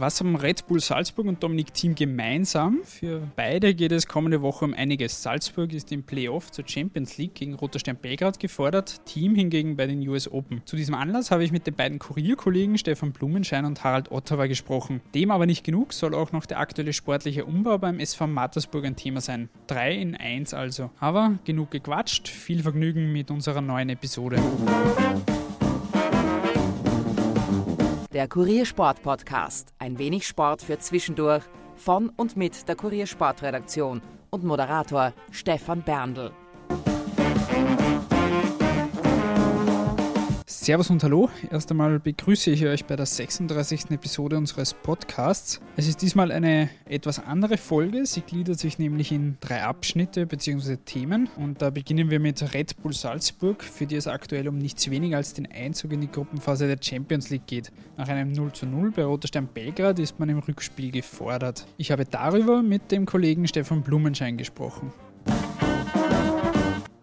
Was haben Red Bull Salzburg und Dominik Thiem gemeinsam? Für beide geht es kommende Woche um einiges. Salzburg ist im Playoff zur Champions League gegen Roter Stern Belgrad gefordert, Team hingegen bei den US Open. Zu diesem Anlass habe ich mit den beiden Kurierkollegen Stefan Blumenschein und Harald Ottawa gesprochen. Dem aber nicht genug, soll auch noch der aktuelle sportliche Umbau beim SV Mattersburg ein Thema sein. Drei in eins also. Aber genug gequatscht, viel Vergnügen mit unserer neuen Episode. Der Kuriersport Podcast. Ein wenig Sport für zwischendurch. Von und mit der Kuriersportredaktion und Moderator Stefan Berndl. Servus und Hallo. Erst einmal begrüße ich euch bei der 36. Episode unseres Podcasts. Es ist diesmal eine etwas andere Folge. Sie gliedert sich nämlich in drei Abschnitte bzw. Themen. Und da beginnen wir mit Red Bull Salzburg, für die es aktuell um nichts weniger als den Einzug in die Gruppenphase der Champions League geht. Nach einem 0 zu 0 bei Roter Stern Belgrad ist man im Rückspiel gefordert. Ich habe darüber mit dem Kollegen Stefan Blumenschein gesprochen.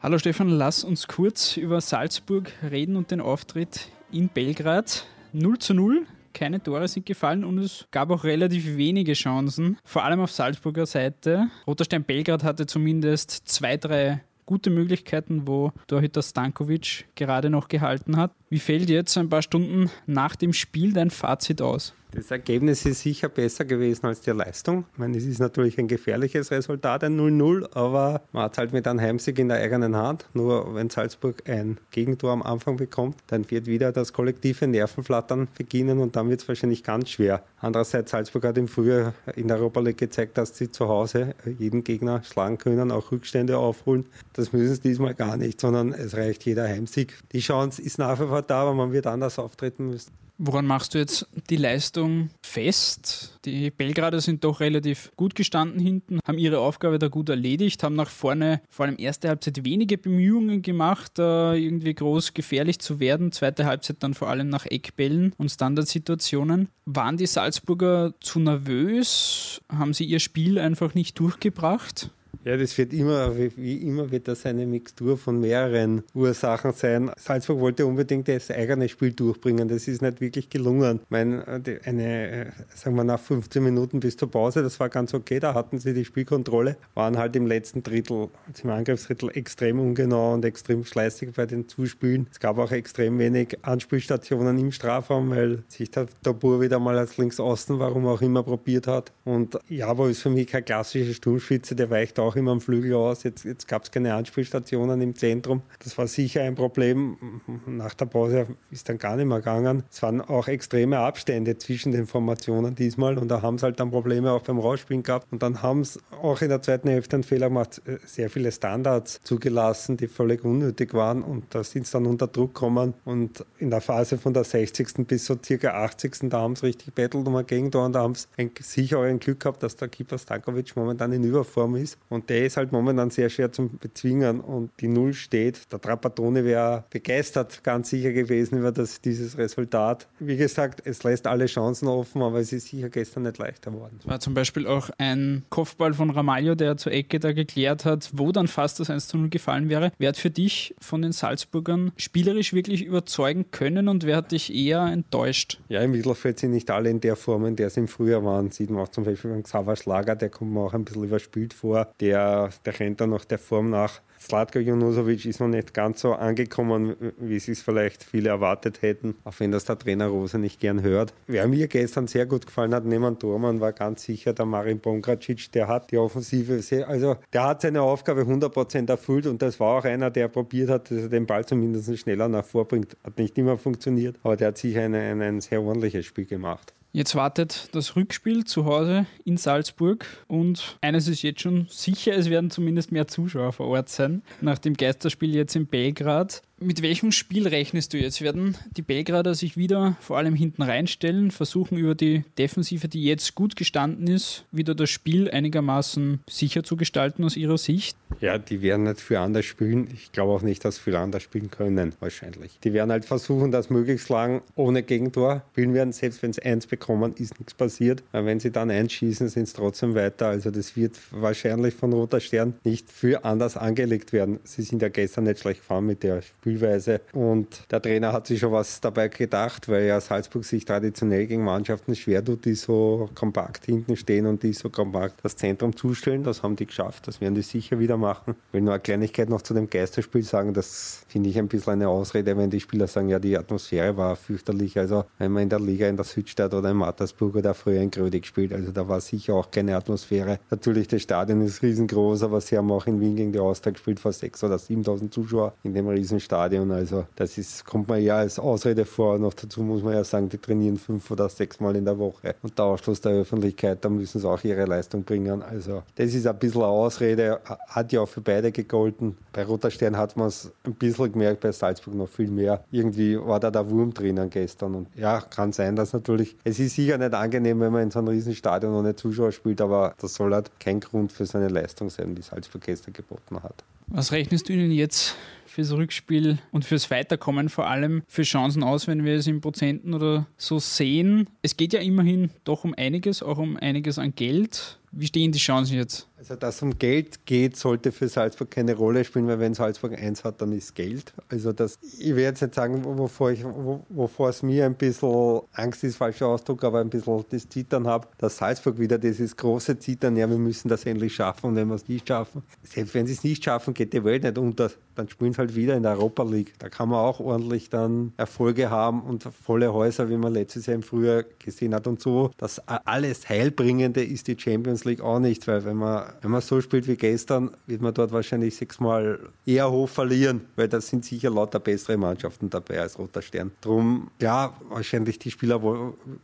Hallo Stefan, lass uns kurz über Salzburg reden und den Auftritt in Belgrad. 0 zu 0, keine Tore sind gefallen und es gab auch relativ wenige Chancen, vor allem auf Salzburger Seite. Roter Stern Belgrad hatte zumindest zwei, drei gute Möglichkeiten, wo Torhüter Stankovic gerade noch gehalten hat. Wie fällt jetzt ein paar Stunden nach dem Spiel dein Fazit aus? Das Ergebnis ist sicher besser gewesen als die Leistung. Ich meine, es ist natürlich ein gefährliches Resultat, ein 0-0, aber man hat halt mit einem Heimsieg in der eigenen Hand. Nur wenn Salzburg ein Gegentor am Anfang bekommt, dann wird wieder das kollektive Nervenflattern beginnen und dann wird es wahrscheinlich ganz schwer. Andererseits, Salzburg hat im Frühjahr in der Europa League gezeigt, dass sie zu Hause jeden Gegner schlagen können, auch Rückstände aufholen. Das müssen sie diesmal gar nicht, sondern es reicht jeder Heimsieg. Die Chance ist nach wie vor da, aber man wird anders auftreten müssen. Woran machst du jetzt die Leistung fest? Die Belgrader sind doch relativ gut gestanden hinten, haben ihre Aufgabe da gut erledigt, haben nach vorne vor allem erste Halbzeit wenige Bemühungen gemacht, irgendwie groß gefährlich zu werden. Zweite Halbzeit dann vor allem nach Eckbällen und Standardsituationen. Waren die Salzburger zu nervös? Haben sie ihr Spiel einfach nicht durchgebracht? Ja, das wird immer, wie immer wird das eine Mixtur von mehreren Ursachen sein. Salzburg wollte unbedingt das eigene Spiel durchbringen. Das ist nicht wirklich gelungen. Ich meine, eine, sagen wir nach 15 Minuten bis zur Pause, das war ganz okay. Da hatten sie die Spielkontrolle, waren halt im letzten Drittel, also im Angriffsdrittel extrem ungenau und extrem fleißig bei den Zuspielen. Es gab auch extrem wenig Anspielstationen im Strafraum, weil sich der Tabur wieder mal als Linksaußen, warum auch immer, probiert hat. Und Jabo ist für mich keine klassische Sturmspitze, der weicht auch immer am Flügel aus. Jetzt, jetzt gab es keine Anspielstationen im Zentrum. Das war sicher ein Problem. Nach der Pause ist dann gar nicht mehr gegangen. Es waren auch extreme Abstände zwischen den Formationen diesmal und da haben sie halt dann Probleme auch beim Rausspielen gehabt. Und dann haben sie auch in der zweiten Hälfte einen Fehler gemacht, sehr viele Standards zugelassen, die völlig unnötig waren und da sind sie dann unter Druck gekommen und in der Phase von der 60. bis so circa 80. da haben sie richtig bettelt um ein Gegentor und da haben sie sicher auch ein Glück gehabt, dass der Keeper Stankovic momentan in Überform ist und der ist halt momentan sehr schwer zu bezwingen und die Null steht. Der Trapattoni wäre begeistert, ganz sicher gewesen über das, dieses Resultat. Wie gesagt, es lässt alle Chancen offen, aber es ist sicher gestern nicht leichter geworden. Es war zum Beispiel auch ein Kopfball von Ramalho, der zur Ecke da geklärt hat, wo dann fast das 1 zu 0 gefallen wäre. Wer hat für dich von den Salzburgern spielerisch wirklich überzeugen können und wer hat dich eher enttäuscht? Ja, im Mittelfeld sind nicht alle in der Form, in der sie im Frühjahr waren. Sieht man auch zum Beispiel beim Xaver Schlager, der kommt mir auch ein bisschen überspielt vor. Der der, rennt dann noch der Form nach. Slatko Junusovic ist noch nicht ganz so angekommen, wie sie es vielleicht viele erwartet hätten, auch wenn das der Trainer Rose nicht gern hört. Wer mir gestern sehr gut gefallen hat, neben Dormann, war ganz sicher der Marin Bongracic. Der hat die Offensive, sehr, also der hat seine Aufgabe 100% erfüllt und das war auch einer, der probiert hat, dass er den Ball zumindest schneller nach vorbringt. Hat nicht immer funktioniert, aber der hat sicher eine, eine, ein sehr ordentliches Spiel gemacht. Jetzt wartet das Rückspiel zu Hause in Salzburg und eines ist jetzt schon sicher, es werden zumindest mehr Zuschauer vor Ort sein, nach dem Geisterspiel jetzt in Belgrad. Mit welchem Spiel rechnest du jetzt? Werden die Belgrader sich wieder vor allem hinten reinstellen, versuchen über die Defensive, die jetzt gut gestanden ist, wieder das Spiel einigermaßen sicher zu gestalten aus ihrer Sicht? Ja, die werden nicht viel anders spielen. Ich glaube auch nicht, dass sie viel anders spielen können, wahrscheinlich. Die werden halt versuchen, das möglichst lang ohne Gegentor spielen werden. Selbst wenn sie eins bekommen, ist nichts passiert. Aber wenn sie dann einschießen, sind sie trotzdem weiter. Also das wird wahrscheinlich von Roter Stern nicht viel anders angelegt werden. Sie sind ja gestern nicht schlecht gefahren mit der Spiel Spielweise. Und der Trainer hat sich schon was dabei gedacht, weil ja Salzburg sich traditionell gegen Mannschaften schwer tut, die so kompakt hinten stehen und die so kompakt das Zentrum zustellen. Das haben die geschafft, das werden die sicher wieder machen. Ich will nur eine Kleinigkeit noch zu dem Geisterspiel sagen, das finde ich ein bisschen eine Ausrede, wenn die Spieler sagen, ja, die Atmosphäre war fürchterlich. Also wenn man in der Liga in der Südstadt oder in Mattersburg oder früher in Grödig gespielt, also da war sicher auch keine Atmosphäre. Natürlich, das Stadion ist riesengroß, aber sie haben auch in Wien gegen die Austria gespielt vor 6.000 oder 7.000 Zuschauer in dem Riesenstadion. Also das ist, kommt man ja als Ausrede vor. Noch dazu muss man ja sagen, die trainieren fünf oder sechs Mal in der Woche. Und der Ausschluss der Öffentlichkeit, da müssen sie auch ihre Leistung bringen. Also das ist ein bisschen eine Ausrede, hat ja auch für beide gegolten. Bei Roter Stern hat man es ein bisschen gemerkt, bei Salzburg noch viel mehr. Irgendwie war da der Wurm drinnen gestern. Und ja, kann sein, dass natürlich, es ist sicher nicht angenehm, wenn man in so einem Riesenstadion ohne Zuschauer spielt, aber das soll halt kein Grund für seine Leistung sein, die Salzburg gestern geboten hat. Was rechnest du Ihnen jetzt fürs Rückspiel und fürs Weiterkommen vor allem für Chancen aus, wenn wir es in Prozenten oder so sehen? Es geht ja immerhin doch um einiges, auch um einiges an Geld. Wie stehen die Chancen jetzt? Also, dass um Geld geht, sollte für Salzburg keine Rolle spielen, weil wenn Salzburg eins hat, dann ist Geld. Also, das, ich werde jetzt nicht sagen, wovor, ich, wovor es mir ein bisschen Angst ist, falscher Ausdruck, aber ein bisschen das Zittern habe, dass Salzburg wieder dieses große Zittern, ja, wir müssen das endlich schaffen und wenn wir es nicht schaffen, selbst wenn sie es nicht schaffen, geht die Welt nicht unter. Dann spielen sie halt wieder in der Europa League. Da kann man auch ordentlich dann Erfolge haben und volle Häuser, wie man letztes Jahr im Frühjahr gesehen hat und so. Das alles Heilbringende ist die Champions League auch nicht, weil wenn man wenn man so spielt wie gestern, wird man dort wahrscheinlich sechsmal eher hoch verlieren, weil da sind sicher lauter bessere Mannschaften dabei als Roter Stern. Drum, ja, wahrscheinlich die Spieler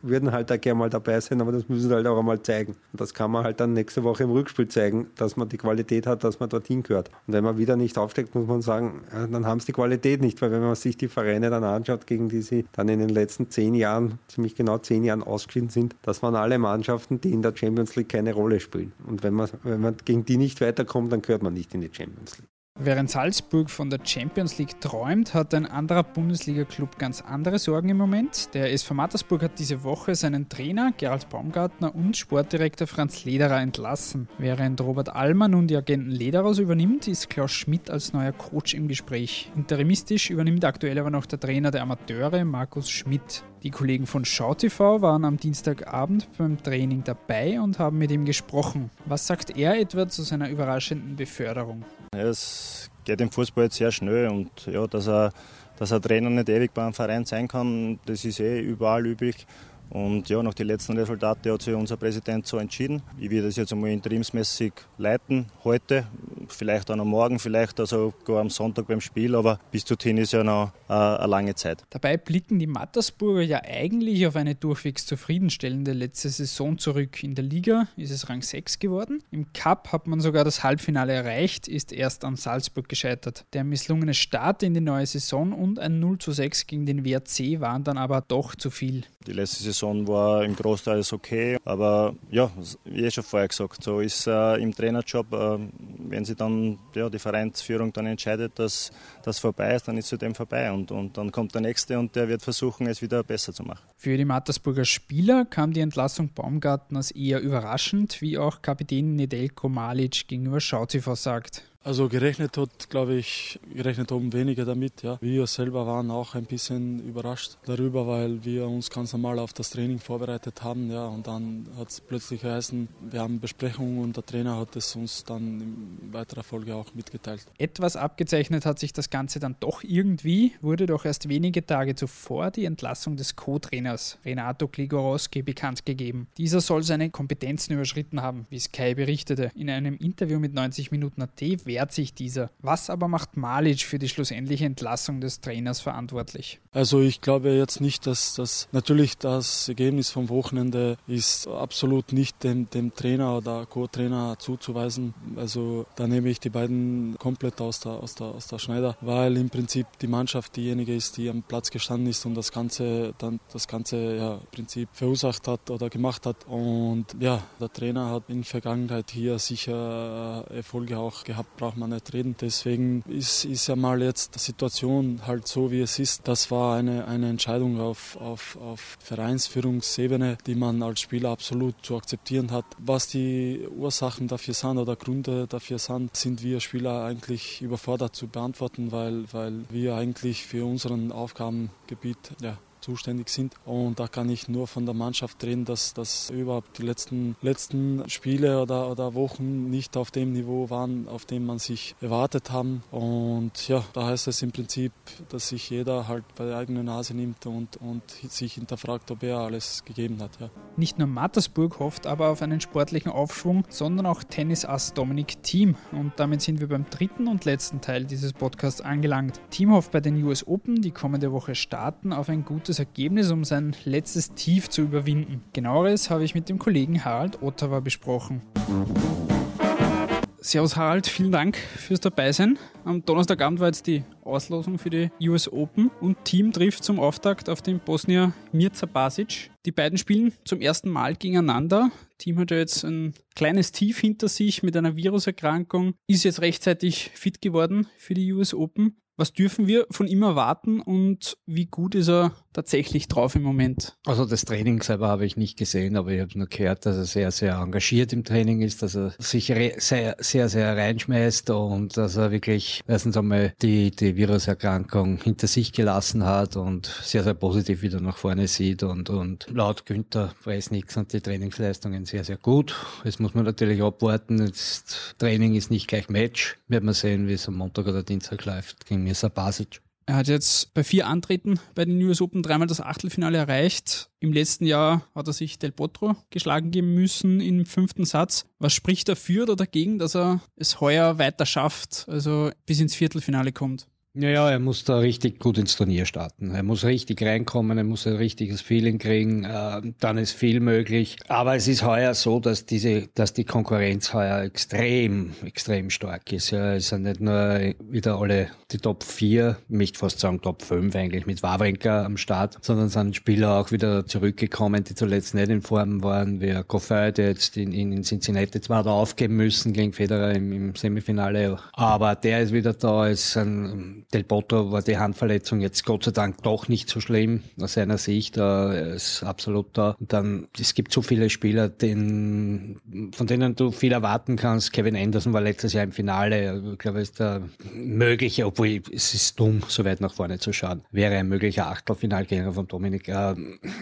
würden halt da gerne mal dabei sein, aber das müssen sie halt auch einmal zeigen. Und das kann man halt dann nächste Woche im Rückspiel zeigen, dass man die Qualität hat, dass man dorthin gehört. Und wenn man wieder nicht aufsteckt, muss man sagen, ja, dann haben sie die Qualität nicht, weil wenn man sich die Vereine dann anschaut, gegen die sie dann in den letzten zehn Jahren, ziemlich genau zehn Jahren ausgeschieden sind, das waren alle Mannschaften, die in der Champions League keine Rolle spielen. Und wenn man, wenn man gegen die nicht weiterkommt, dann gehört man nicht in die Champions League. Während Salzburg von der Champions League träumt, hat ein anderer Bundesliga-Club ganz andere Sorgen im Moment. Der SV Mattersburg hat diese Woche seinen Trainer Gerald Baumgartner und Sportdirektor Franz Lederer entlassen. Während Robert Almer nun die Agenten Lederers übernimmt, ist Klaus Schmidt als neuer Coach im Gespräch. Interimistisch übernimmt aktuell aber noch der Trainer der Amateure, Markus Schmidt. Die Kollegen von SchauTV waren am Dienstagabend beim Training dabei und haben mit ihm gesprochen. Was sagt er etwa zu seiner überraschenden Beförderung? Es geht im Fußball jetzt sehr schnell und ja, dass er, dass ein Trainer nicht ewig beim Verein sein kann, das ist eh überall üblich. Und ja, nach den letzten Resultaten hat sich unser Präsident so entschieden. Ich werde das jetzt einmal interimsmäßig leiten, heute, vielleicht auch noch morgen, vielleicht also sogar am Sonntag beim Spiel, aber bis dorthin ist ja noch äh, eine lange Zeit. Dabei blicken die Mattersburger ja eigentlich auf eine durchwegs zufriedenstellende letzte Saison zurück. In der Liga ist es Rang 6 geworden. Im Cup hat man sogar das Halbfinale erreicht, ist erst an Salzburg gescheitert. Der misslungene Start in die neue Saison und ein 0 zu 6 gegen den WRC waren dann aber doch zu viel. Die letzte Saison war im Großteil okay, aber ja, wie ich schon vorher gesagt, so ist äh, im Trainerjob, äh, wenn sie dann ja, die Vereinsführung dann entscheidet, dass das vorbei ist, dann ist es dem vorbei und, und dann kommt der nächste und der wird versuchen, es wieder besser zu machen. Für die Mattersburger Spieler kam die Entlassung Baumgartners eher überraschend, wie auch Kapitän Nedelko Malic gegenüber SchauTV sagt. Also gerechnet hat, glaube ich, gerechnet haben weniger damit. Ja. Wir selber waren auch ein bisschen überrascht darüber, weil wir uns ganz normal auf das Training vorbereitet haben. Ja. Und dann hat es plötzlich geheißen, wir haben Besprechungen und der Trainer hat es uns dann in weiterer Folge auch mitgeteilt. Etwas abgezeichnet hat sich das Ganze dann doch irgendwie, wurde doch erst wenige Tage zuvor die Entlassung des Co-Trainers Renato Kligorowski bekannt gegeben. Dieser soll seine Kompetenzen überschritten haben, wie Sky berichtete. In einem Interview mit 90 Minuten AT wehrt sich dieser. Was aber macht Malic für die schlussendliche Entlassung des Trainers verantwortlich? Also ich glaube jetzt nicht, dass das natürlich das Ergebnis vom Wochenende ist absolut nicht dem, dem Trainer oder Co-Trainer zuzuweisen. Also da nehme ich die beiden komplett aus der, aus, der, aus der Schneider, weil im Prinzip die Mannschaft diejenige ist, die am Platz gestanden ist und das Ganze dann das Ganze ja, Prinzip verursacht hat oder gemacht hat. Und ja, der Trainer hat in der Vergangenheit hier sicher Erfolge auch gehabt braucht man nicht reden. Deswegen ist, ist ja mal jetzt die Situation halt so, wie es ist. Das war eine, eine Entscheidung auf, auf, auf Vereinsführungsebene, die man als Spieler absolut zu akzeptieren hat. Was die Ursachen dafür sind oder Gründe dafür sind, sind wir Spieler eigentlich überfordert zu beantworten, weil, weil wir eigentlich für unseren Aufgabengebiet ja, zuständig sind. Und da kann ich nur von der Mannschaft reden, dass das überhaupt die letzten, letzten Spiele oder, oder Wochen nicht auf dem Niveau waren, auf dem man sich erwartet haben. Und ja, da heißt es im Prinzip, dass sich jeder halt bei der eigenen Nase nimmt und, und sich hinterfragt, ob er alles gegeben hat. Ja. Nicht nur Mattersburg hofft aber auf einen sportlichen Aufschwung, sondern auch Tennisass Dominik Thiem. Und damit sind wir beim dritten und letzten Teil dieses Podcasts angelangt. Thiem hofft bei den US Open, die kommende Woche starten, auf ein gutes gutes Ergebnis, um sein letztes Tief zu überwinden. Genaueres habe ich mit dem Kollegen Harald Ottawa besprochen. Servus Harald, vielen Dank fürs Dabeisein. Am Donnerstagabend war jetzt die Auslosung für die US Open und Team trifft zum Auftakt auf den Bosnier Mirza Basic. Die beiden spielen zum ersten Mal gegeneinander. Team hat ja jetzt ein kleines Tief hinter sich mit einer Viruserkrankung, ist jetzt rechtzeitig fit geworden für die US Open. Was dürfen wir von ihm erwarten und wie gut ist er tatsächlich drauf im Moment? Also das Training selber habe ich nicht gesehen, aber ich habe nur gehört, dass er sehr, sehr engagiert im Training ist, dass er sich sehr, sehr, sehr reinschmeißt und dass er wirklich erstens einmal die, die Viruserkrankung hinter sich gelassen hat und sehr, sehr positiv wieder nach vorne sieht und, und laut Günther Presnix sind die Trainingsleistungen sehr, sehr gut. Jetzt muss man natürlich abwarten. Jetzt, Training ist nicht gleich Match. Werden wir sehen, wie es am Montag oder Dienstag läuft gegen Mirza Basic. Er hat jetzt bei vier Antreten bei den US Open dreimal das Achtelfinale erreicht. Im letzten Jahr hat er sich Del Potro geschlagen geben müssen im fünften Satz. Was spricht dafür oder dagegen, dass er es heuer weiter schafft, also bis ins Viertelfinale kommt? Ja, ja, er muss da richtig gut ins Turnier starten. Er muss richtig reinkommen, er muss ein richtiges Feeling kriegen, äh, dann ist viel möglich. Aber es ist heuer so, dass diese, dass die Konkurrenz heuer extrem, extrem stark ist. Ja, es sind nicht nur wieder alle die Top 4, ich möchte fast sagen Top 5 eigentlich mit Wawrinka am Start, sondern sind Spieler auch wieder zurückgekommen, die zuletzt nicht in Form waren, wie Goffey, der jetzt in, in Cincinnati zwar hat aufgeben müssen gegen Federer im, im Semifinale, aber der ist wieder da, ist ein Del Potro war die Handverletzung jetzt Gott sei Dank doch nicht so schlimm aus seiner Sicht. Er ist absolut da. Und dann, es gibt so viele Spieler, den, von denen du viel erwarten kannst. Kevin Anderson war letztes Jahr im Finale. Ich glaube, ist der mögliche, obwohl es ist dumm, so weit nach vorne zu schauen. Wäre ein möglicher Achtelfinalgänger von Dominik.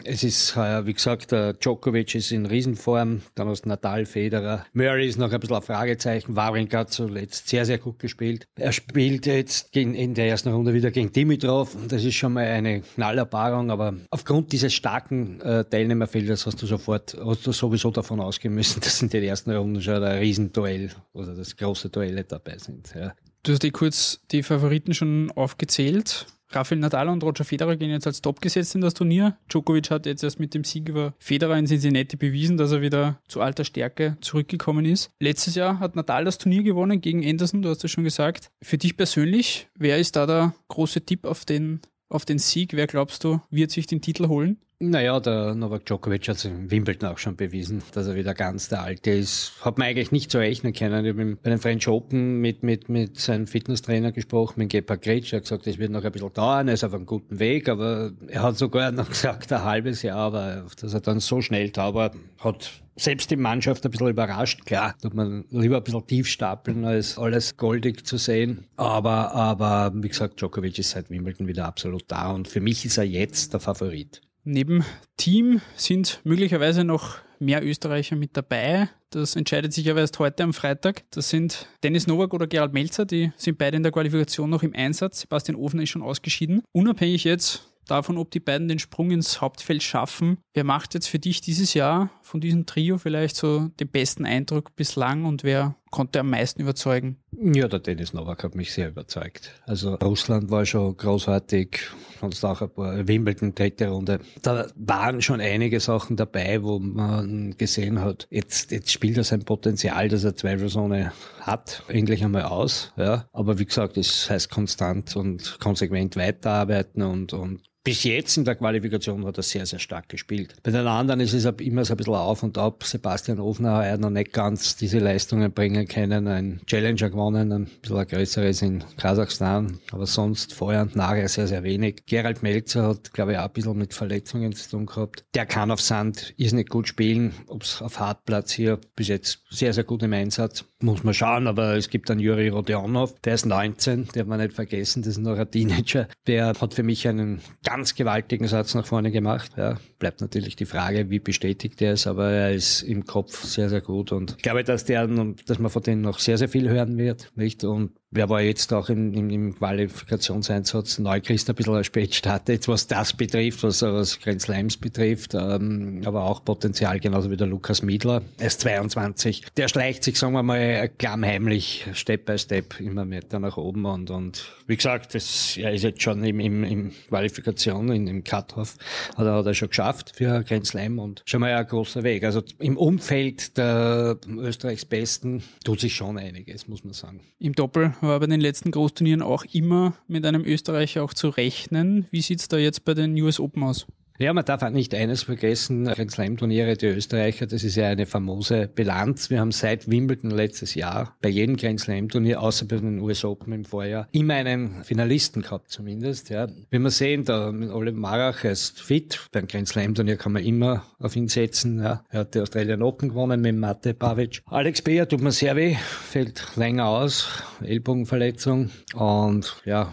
Es ist, äh, wie gesagt, der Djokovic ist in Riesenform. Dann du Natal, Federer. Murray ist noch ein bisschen ein Fragezeichen. Wawrinka hat zuletzt sehr, sehr gut gespielt. Er spielt jetzt in, in der ersten Runde wieder gegen Dimitrov. Das ist schon mal eine Knallerpaarung, aber aufgrund dieses starken äh, Teilnehmerfeldes hast du sofort, hast du sowieso davon ausgehen müssen, dass in den ersten Runden schon ein Riesenduell oder das große Duelle dabei sind. Ja. Du hast dir kurz die Favoriten schon aufgezählt. Rafael Nadal und Roger Federer gehen jetzt als Top gesetzt in das Turnier. Djokovic hat jetzt erst mit dem Sieg über Federer in Cincinnati bewiesen, dass er wieder zu alter Stärke zurückgekommen ist. Letztes Jahr hat Nadal das Turnier gewonnen gegen Anderson, du hast es schon gesagt. Für dich persönlich, wer ist da der große Tipp auf den, auf den Sieg? Wer glaubst du, wird sich den Titel holen? Naja, der Novak Djokovic hat es in Wimbledon auch schon bewiesen, dass er wieder ganz der Alte ist. Hat man eigentlich nicht so rechnen können. Ich habe bei den French Open mit, mit, mit seinem Fitnesstrainer gesprochen, mit Gebhard Gretsch. Er hat gesagt, es wird noch ein bisschen dauern, er ist auf einem guten Weg, aber er hat sogar noch gesagt, ein halbes Jahr, aber dass er dann so schnell tauber hat selbst die Mannschaft ein bisschen überrascht. Klar, tut man lieber ein bisschen tief stapeln, als alles goldig zu sehen. Aber, aber wie gesagt, Djokovic ist seit Wimbledon wieder absolut da und für mich ist er jetzt der Favorit. Neben Team sind möglicherweise noch mehr Österreicher mit dabei. Das entscheidet sich aber erst heute am Freitag. Das sind Dennis Nowak oder Gerald Melzer, die sind beide in der Qualifikation noch im Einsatz. Sebastian Ofner ist schon ausgeschieden. Unabhängig jetzt davon, ob die beiden den Sprung ins Hauptfeld schaffen. Wer macht jetzt für dich dieses Jahr von diesem Trio vielleicht so den besten Eindruck bislang und wer konnte am meisten überzeugen? Ja, der Dennis Novak hat mich sehr überzeugt. Also Russland war schon großartig, sonst auch ein paar Wimbledon dritte Runde. Da waren schon einige Sachen dabei, wo man gesehen hat, jetzt, jetzt spielt er sein Potenzial, dass er Zweifelsohne hat, endlich einmal aus. Ja. Aber wie gesagt, es heißt konstant und konsequent weiterarbeiten und, und bis jetzt in der Qualifikation hat er sehr, sehr stark gespielt. Bei den anderen ist es immer so ein bisschen auf und ab. Sebastian Ofner hat noch nicht ganz diese Leistungen bringen können. Ein Challenger gewonnen, ein bisschen ein größeres in Kasachstan, aber sonst vorher und nachher sehr, sehr wenig. Gerald Melzer hat, glaube ich, auch ein bisschen mit Verletzungen zu tun gehabt. Der kann auf Sand, ist nicht gut spielen. Ob es auf Hartplatz hier bis jetzt sehr, sehr gut im Einsatz. Muss man schauen, aber es gibt einen Juri Rodionov, der ist 19, der man nicht vergessen, das ist noch ein Teenager. Der hat für mich einen ganz gewaltigen Satz nach vorne gemacht. Ja, bleibt natürlich die Frage, wie bestätigt er ist, aber er ist im Kopf sehr, sehr gut und ich glaube, dass der, dass man von denen noch sehr, sehr viel hören wird, nicht? Und Wer war jetzt auch im, im, im Qualifikationseinsatz Neuchrist ein bisschen spät startet, was das betrifft, was, was Grand Slams betrifft, ähm, aber auch Potenzial, genauso wie der Lukas Miedler. Er ist 22. Der schleicht sich, sagen wir mal, klammheimlich, Step by Step, immer weiter nach oben und, und wie gesagt, das, er ist jetzt schon im, im, im Qualifikation, in, im Cut-Off, hat hat er schon geschafft für Grand Slam und schon mal ein großer Weg. Also im Umfeld der Österreichs Besten tut sich schon einiges, muss man sagen. Im Doppel war bei den letzten Großturnieren auch immer mit einem Österreicher auch zu rechnen. Wie sieht es da jetzt bei den US Open aus? Ja, man darf auch nicht eines vergessen, Grand Slam Turniere, die Österreicher, das ist ja eine famose Bilanz. Wir haben seit Wimbledon letztes Jahr bei jedem Grand Slam Turnier, außer bei den US Open im Vorjahr, immer einen Finalisten gehabt zumindest. Ja. Wenn wir sehen, da Ole Marach ist fit, beim Grand Slam Turnier kann man immer auf ihn setzen. Ja. Er hat die Australian Open gewonnen mit Mate Pavic. Alex Beer tut mir sehr weh, fällt länger aus, Ellbogenverletzung und ja,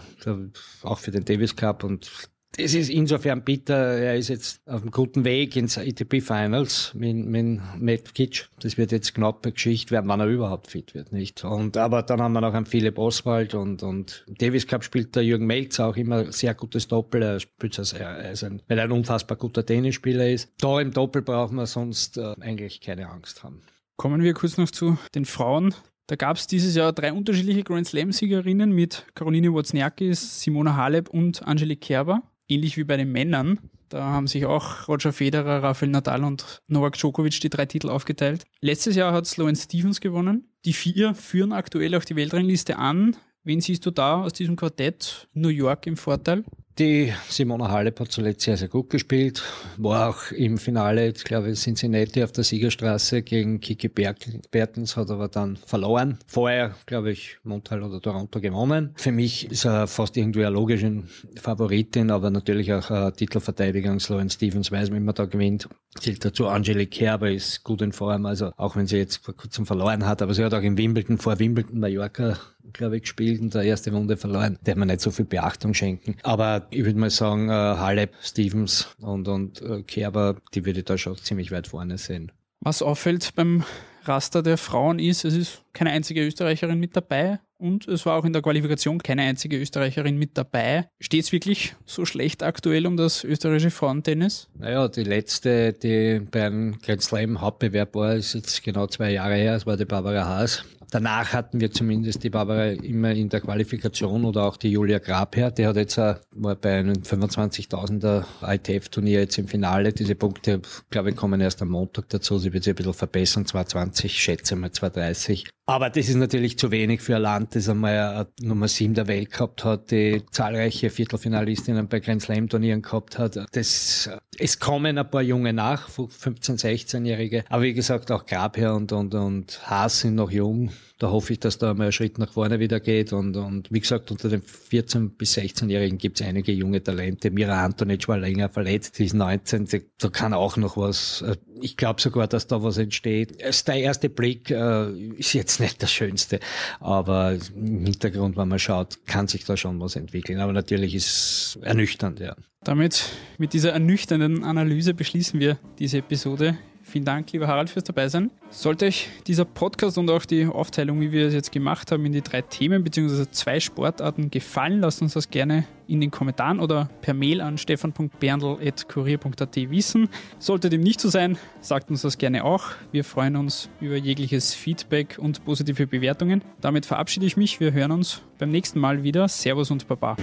auch für den Davis Cup und das ist insofern bitter. Er ist jetzt auf einem guten Weg ins ATP Finals mit, mit Matt Kitsch. Das wird jetzt knappe Geschichte werden, wann er überhaupt fit wird, nicht? Und, aber dann haben wir noch einen Philipp Oswald und, und Davis Cup spielt der Jürgen Melz auch immer sehr gutes Doppel. Er spielt also, er ist ein, weil er ein unfassbar guter Tennisspieler ist. Da im Doppel brauchen wir sonst äh, eigentlich keine Angst haben. Kommen wir kurz noch zu den Frauen. Da gab es dieses Jahr drei unterschiedliche Grand Slam-Siegerinnen mit Caroline Wozniakis, Simona Halep und Angelique Kerber ähnlich wie bei den Männern. Da haben sich auch Roger Federer, Rafael Nadal und Novak Djokovic die drei Titel aufgeteilt. Letztes Jahr hat Sloane Stevens gewonnen. Die vier führen aktuell auch die Weltrangliste an. Wen siehst du da aus diesem Quartett New York im Vorteil? Die Simona Halep hat zuletzt sehr, sehr gut gespielt. War auch im Finale, ich glaube, Cincinnati auf der Siegerstraße gegen Kiki Bertens, hat aber dann verloren. Vorher, glaube ich, Montal oder Toronto gewonnen. Für mich ist er fast irgendwie eine logische Favoritin, aber natürlich auch Titelverteidigung. Sloan Stevens weiß, wie man da gewinnt. Zählt dazu Angelique Kerber ist gut in Form, also auch wenn sie jetzt vor kurzem verloren hat, aber sie hat auch in Wimbledon, vor Wimbledon, Mallorca glaube ich, gespielt und der erste Runde verloren. Der man nicht so viel Beachtung schenken. Aber ich würde mal sagen, äh, Halep, Stevens und, und äh, Kerber, die würde ich da schon ziemlich weit vorne sehen. Was auffällt beim Raster der Frauen ist, es ist keine einzige Österreicherin mit dabei und es war auch in der Qualifikation keine einzige Österreicherin mit dabei. Steht es wirklich so schlecht aktuell um das österreichische Frauentennis? Naja, die letzte, die beim Grand Slam Hauptbewerb war, ist jetzt genau zwei Jahre her, das war die Barbara Haas. Danach hatten wir zumindest die Barbara immer in der Qualifikation oder auch die Julia Grabherr, die hat jetzt war bei einem 25.000er ITF-Turnier jetzt im Finale. Diese Punkte, glaube ich, kommen erst am Montag dazu. Sie wird sich ein bisschen verbessern, 220, schätze mal 230. Aber das ist natürlich zu wenig für ein Land, das einmal Nummer 7 der Welt gehabt hat, die zahlreiche Viertelfinalistinnen bei Grand Slam Turnieren gehabt hat. Das, es kommen ein paar Junge nach, 15, 16-Jährige. Aber wie gesagt, auch Grabherr und, und, und Haas sind noch jung da hoffe ich, dass da mal ein Schritt nach vorne wieder geht. Und, und wie gesagt, unter den 14- bis 16-Jährigen gibt es einige junge Talente. Mira Antonic war länger verletzt, sie ist 19, da kann auch noch was. Äh, ich glaube sogar, dass da was entsteht. Der erste Blick äh, ist jetzt nicht der schönste, aber im Hintergrund, wenn man schaut, kann sich da schon was entwickeln. Aber natürlich ist es ernüchternd, ja. Damit, mit dieser ernüchternden Analyse beschließen wir diese Episode. Vielen Dank, lieber Harald, fürs Dabeisein. Sollte euch dieser Podcast und auch die Aufteilung, wie wir es jetzt gemacht haben, in die drei Themen bzw. zwei Sportarten gefallen, lasst uns das gerne in den Kommentaren oder per Mail an stefan.berndl.kurier.at wissen. Sollte dem nicht so sein, sagt uns das gerne auch. Wir freuen uns über jegliches Feedback und positive Bewertungen. Damit verabschiede ich mich. Wir hören uns beim nächsten Mal wieder. Servus und Baba.